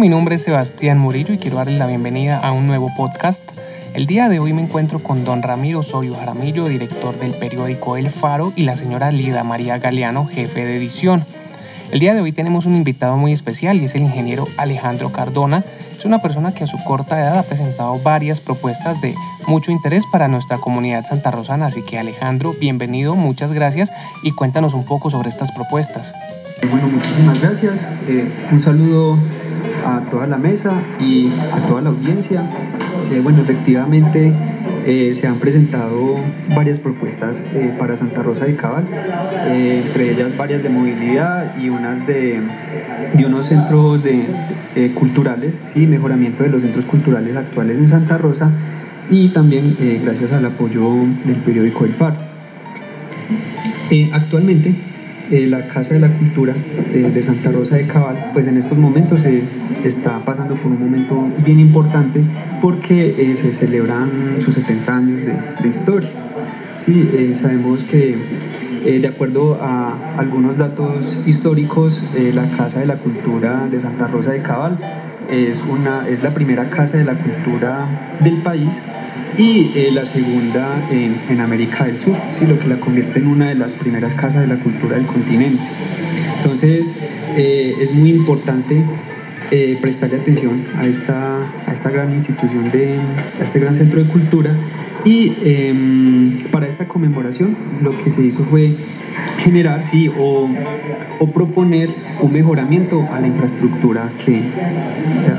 mi nombre es Sebastián Murillo y quiero darles la bienvenida a un nuevo podcast. El día de hoy me encuentro con don Ramiro Osorio Jaramillo, director del periódico El Faro, y la señora Lida María Galeano, jefe de edición. El día de hoy tenemos un invitado muy especial y es el ingeniero Alejandro Cardona. Es una persona que a su corta edad ha presentado varias propuestas de mucho interés para nuestra comunidad santarrosana. Así que Alejandro, bienvenido, muchas gracias y cuéntanos un poco sobre estas propuestas. Bueno, muchísimas gracias. Eh, un saludo a toda la mesa y a toda la audiencia. Eh, bueno, efectivamente eh, se han presentado varias propuestas para Santa Rosa de Cabal, entre ellas varias de movilidad y unas de, de unos centros culturales, ¿sí? mejoramiento de los centros culturales actuales en Santa Rosa y también gracias al apoyo del periódico El Faro. actualmente eh, la Casa de la Cultura de, Santa Rosa de Cabal, pues en estos momentos se está pasando por un momento bien importante porque eh, se celebran sus 70 años de, historia. Sí, eh, sabemos que de acuerdo a algunos datos históricos, la Casa de la Cultura de Santa Rosa de Cabal es, una, es la primera casa de la cultura del país y eh, la segunda en, América del Sur, ¿sí? lo que la convierte en una de las primeras casas de la cultura del continente. Entonces eh, es muy importante eh, prestarle atención a esta, a esta gran institución, de, a este gran centro de cultura y em, para esta conmemoración lo que se hizo fue generar sí, o, o proponer un mejoramiento a la infraestructura que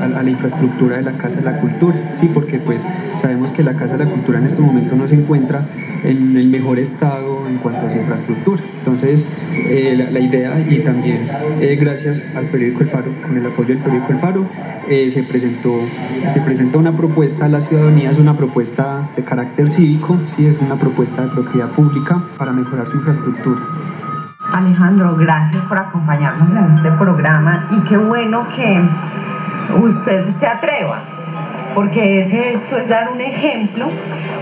a, la infraestructura de la Casa de la Cultura, sí, porque pues sabemos que la Casa de la Cultura en este momento no se encuentra en el mejor estado en cuanto a su infraestructura. Entonces, eh, la, idea y también eh, gracias al periódico El Faro, con el apoyo del periódico El Faro, eh, se, presentó, se presentó una propuesta a la ciudadanía, es una propuesta de carácter cívico, sí, es una propuesta de propiedad pública para mejorar su infraestructura. Alejandro, gracias por acompañarnos en este programa y qué bueno que usted se atreva, porque esto es dar un ejemplo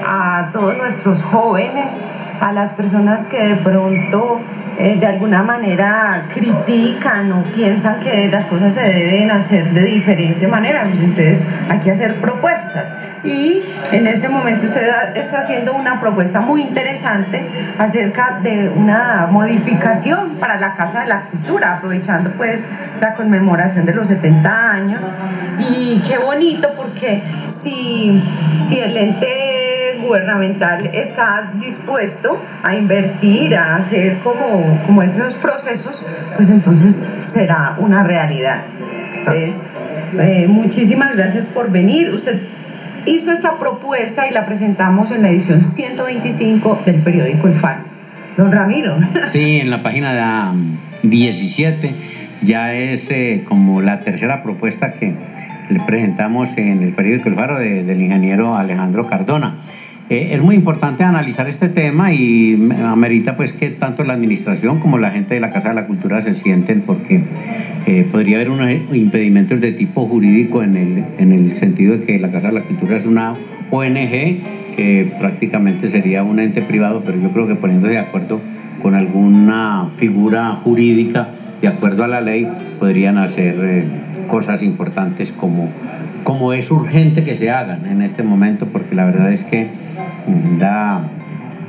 a todos nuestros jóvenes, a las personas que de pronto eh, de alguna manera critican o piensan que las cosas se deben hacer de diferente manera. Entonces hay que hacer propuestas y en este momento usted está haciendo una propuesta muy interesante acerca de una modificación para la Casa de la Cultura, aprovechando pues la conmemoración de los 70 años y qué bonito porque si, si el ente gubernamental está dispuesto a invertir, a hacer como, como esos procesos, pues entonces será una realidad. Pues, muchísimas gracias por venir. Usted hizo esta propuesta y la presentamos en la edición 125 del periódico El Faro. Don Ramiro. Sí, en la página 17 ya es eh, como la tercera propuesta que le presentamos en el periódico El Faro del ingeniero Alejandro Cardona. Es muy importante analizar este tema y amerita pues que tanto la administración como la gente de la Casa de la Cultura se sienten porque eh, podría haber unos impedimentos de tipo jurídico en el, en el sentido de que la Casa de la Cultura es una ONG que prácticamente sería un ente privado, pero yo creo que poniéndose de acuerdo con alguna figura jurídica de acuerdo a la ley podrían hacer eh, cosas importantes como, como es urgente que se hagan en este momento porque la verdad es que da,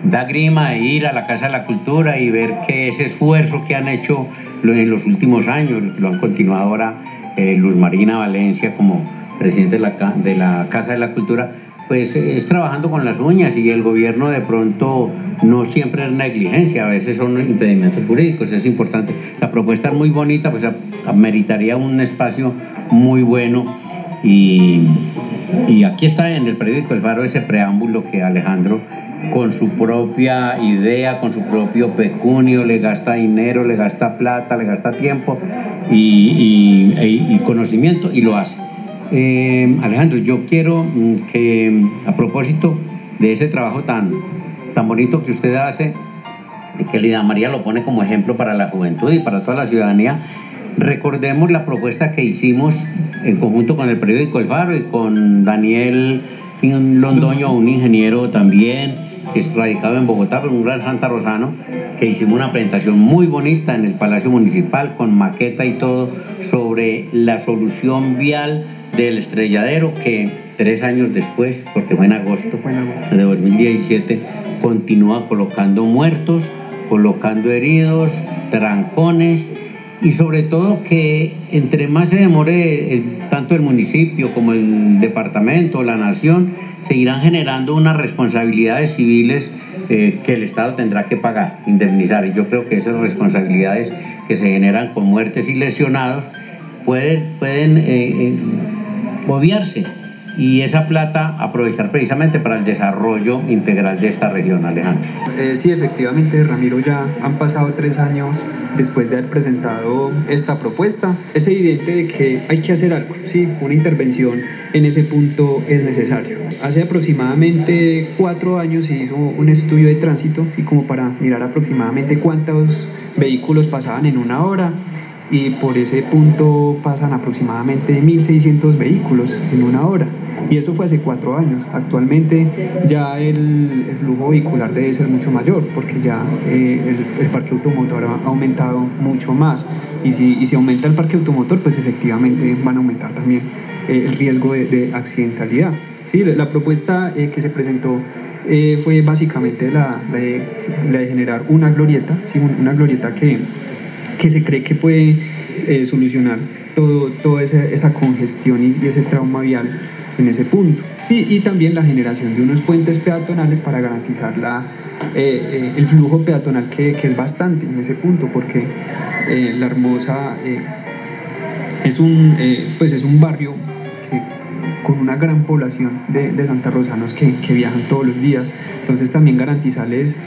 da grima ir a la Casa de la Cultura y ver que ese esfuerzo que han hecho en los últimos años, lo han continuado ahora eh, Luz Marina Valencia como presidente de la, de la Casa de la Cultura, pues es trabajando con las uñas y el gobierno de pronto no siempre es negligencia, a veces son impedimentos jurídicos, es importante. La propuesta es muy bonita, pues meritaría un espacio muy bueno y, y aquí está en el periódico El Faro ese preámbulo que Alejandro con su propia idea, con su propio pecunio, le gasta dinero, le gasta plata, le gasta tiempo y, y, conocimiento y lo hace. Eh, Alejandro, yo quiero mm, que a propósito de ese trabajo tan, tan bonito que usted hace, que Lida María lo pone como ejemplo para la juventud y para toda la ciudadanía, recordemos la propuesta que hicimos en conjunto con el periódico El Faro y con Daniel Londoño, un ingeniero también, es radicado en Bogotá, pero un gran Santa Rosano, que hicimos una presentación muy bonita en el Palacio Municipal con maqueta y todo sobre la solución vial del estrelladero que tres años después, porque fue en agosto de 2017, continúa colocando muertos, colocando heridos, trancones y sobre todo que entre más se demore tanto el municipio como el departamento, la nación, se irán generando unas responsabilidades civiles eh, que el Estado tendrá que pagar, indemnizar. Y yo creo que esas responsabilidades que se generan con muertes y lesionados pueden, pueden eh, eh, obviarse y esa plata aprovechar precisamente para el desarrollo integral de esta región, Alejandro. Eh, sí, efectivamente, Ramiro, ya han pasado tres años después de haber presentado esta propuesta. Es evidente de que hay que hacer algo, sí, una intervención en ese punto es necesario. Hace aproximadamente cuatro años se hizo un estudio de tránsito, y como para mirar aproximadamente cuántos vehículos pasaban en una hora y por ese punto pasan aproximadamente 1.600 vehículos en una hora. Y eso fue hace cuatro años. Actualmente ya el, flujo vehicular debe ser mucho mayor porque ya eh, el, parque automotor ha aumentado mucho más. Y si, y si aumenta el parque automotor, pues efectivamente van a aumentar también eh, el riesgo de, accidentalidad. Sí, la, propuesta eh, que se presentó fue básicamente la, de, la, de, generar una glorieta, ¿sí? una glorieta que que se cree que puede eh, solucionar todo, toda esa, esa congestión y, ese trauma vial en ese punto. Sí, y también la generación de unos puentes peatonales para garantizar la, eh, eh, el flujo peatonal que, que, es bastante en ese punto, porque La Hermosa es, un, pues es un barrio con una gran población de, de santarrosanos que, que, viajan todos los días, entonces también garantizarles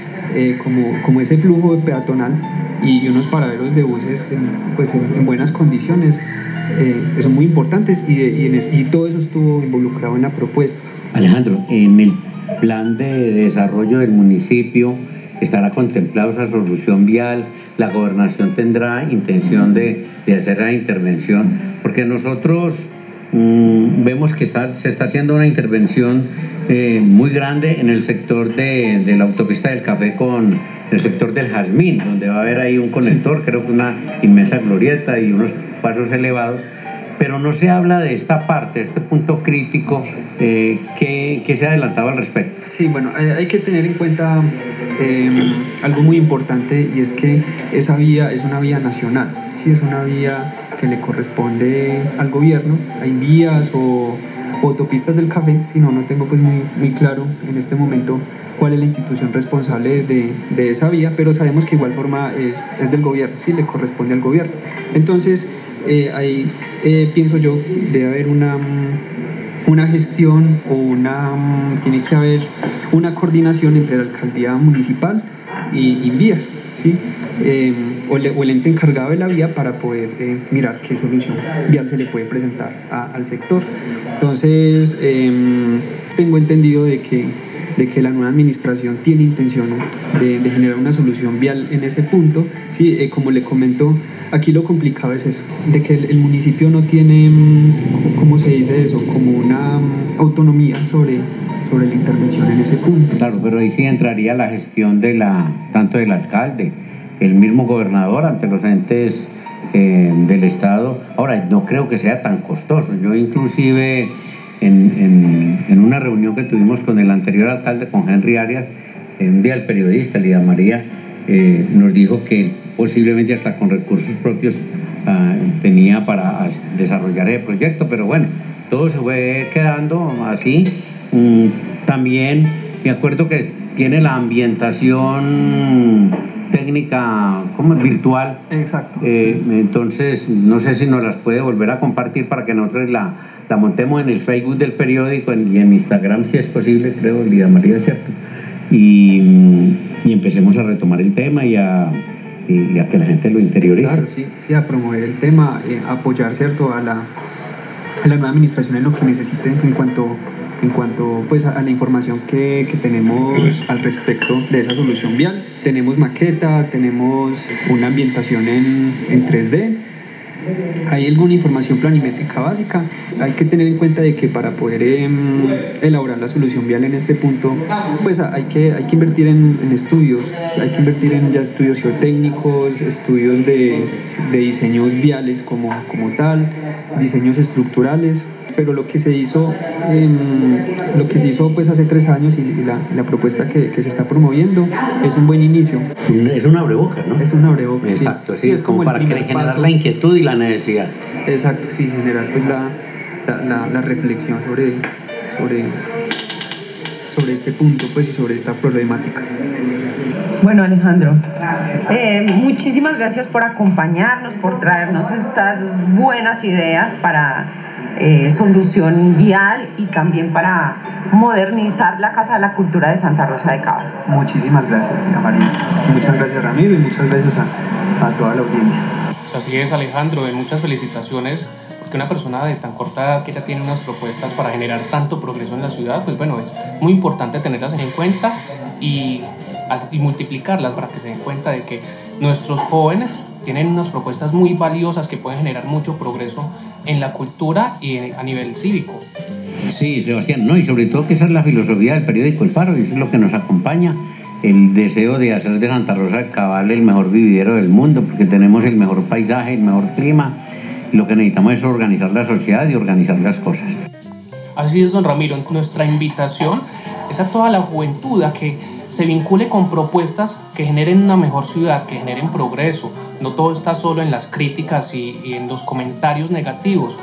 como, como ese flujo peatonal y unos paraderos de buses en, pues en, buenas condiciones eh, son muy importantes y, y, todo eso estuvo involucrado en la propuesta. Alejandro, en el plan de desarrollo del municipio estará contemplado esa solución vial, la gobernación tendrá intención de, de hacer la intervención, porque nosotros mm, vemos que está, se está haciendo una intervención eh, muy grande en el sector de, de la autopista del café con el sector del jazmín, donde va a haber ahí un conector, creo que una inmensa glorieta y unos pasos elevados, pero no se habla de esta parte, este punto crítico eh, que, se ha adelantado al respecto. Sí, bueno, hay que tener en cuenta em, algo muy importante y es que esa vía es una vía nacional, sí, es una vía que le corresponde al gobierno, hay vías o autopistas del café, si no, no tengo pues muy, muy claro en este momento cuál es la institución responsable de, de esa vía, pero sabemos que igual forma es, es, del gobierno, sí, le corresponde al gobierno. Entonces, eh, ahí eh, pienso yo, debe haber una, una gestión o una, tiene que haber una coordinación entre la alcaldía municipal y, vías, ¿sí? Em, o, el ente encargado de la vía para poder eh, mirar qué solución vial se le puede presentar al sector. Entonces, em, tengo entendido de que de que la nueva administración tiene intenciones de, generar una solución vial en ese punto. Sí, eh, como le comento, aquí lo complicado es eso, de que el, municipio no tiene, mm, ¿cómo se dice eso? Como una mm, autonomía sobre, sobre la intervención en ese punto. Claro, pero ahí sí entraría la gestión de la, tanto del alcalde, el mismo gobernador ante los entes eh, del Estado. Ahora, no creo que sea tan costoso. Yo inclusive en, una reunión que tuvimos con el anterior alcalde, con Henry Arias, un día el periodista, Lida María, eh, nos dijo que posiblemente hasta con recursos propios ah, tenía para desarrollar el proyecto, pero bueno, todo se fue quedando así. Mm, también me acuerdo que tiene la ambientación técnica como virtual. Exacto. Eh, entonces, no sé si nos las puede volver a compartir para que nosotros la, la montemos en el Facebook del periódico y en Instagram si es posible, creo, Lida María, ¿cierto? Y, y empecemos a retomar el tema y a, y a que la gente lo interiorice. Claro, sí, sí a promover el tema, eh, apoyar, ¿cierto?, a la, a la nueva administración en lo que necesite en cuanto en cuanto pues, a la información que, que, tenemos al respecto de esa solución vial. Tenemos maqueta, tenemos una ambientación en, en 3D hay alguna información planimétrica básica. Hay que tener en cuenta de que para poder em, elaborar la solución vial en este punto, pues hay que, hay que invertir en, estudios, hay que invertir en ya estudios geotécnicos, estudios de, de diseños viales como, como tal, diseños estructurales pero lo que se hizo, em, lo que se hizo pues hace tres años y la, la propuesta que, que, se está promoviendo es un buen inicio. Es un abreboca, ¿no? Es un abreboca. Exacto, sí, es como, para generar la inquietud y la necesidad. Exacto, sí, generar pues la, la, la reflexión sobre, sobre, sobre este punto pues y sobre esta problemática. Bueno, Alejandro, eh, muchísimas gracias por acompañarnos, por traernos estas buenas ideas para eh, solución vial y también para modernizar la Casa de la Cultura de Santa Rosa de Cabo. Muchísimas gracias, María. Muchas gracias, Ramiro, y muchas gracias a, toda la audiencia. Pues así es, Alejandro, y muchas felicitaciones porque una persona de tan corta edad que ya tiene unas propuestas para generar tanto progreso en la ciudad, pues bueno, es muy importante tenerlas en cuenta y, y multiplicarlas para que se den cuenta de que nuestros jóvenes tienen unas propuestas muy valiosas que pueden generar mucho progreso en la cultura y a nivel cívico. Sí, Sebastián, no, y sobre todo que esa es la filosofía del periódico El Faro, y eso es lo que nos acompaña, el deseo de hacer de Santa Rosa de Cabal el mejor vividero del mundo, porque tenemos el mejor paisaje, el mejor clima, y lo que necesitamos es organizar la sociedad y organizar las cosas. Así es, don Ramiro, nuestra invitación es a toda la juventud a que se vincule con propuestas que generen una mejor ciudad, que generen progreso. No todo está solo en las críticas y, en los comentarios negativos.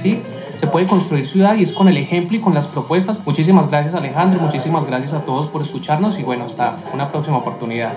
¿sí? Se puede construir ciudad y es con el ejemplo y con las propuestas. Muchísimas gracias Alejandro, muchísimas gracias a todos por escucharnos y bueno, hasta una próxima oportunidad.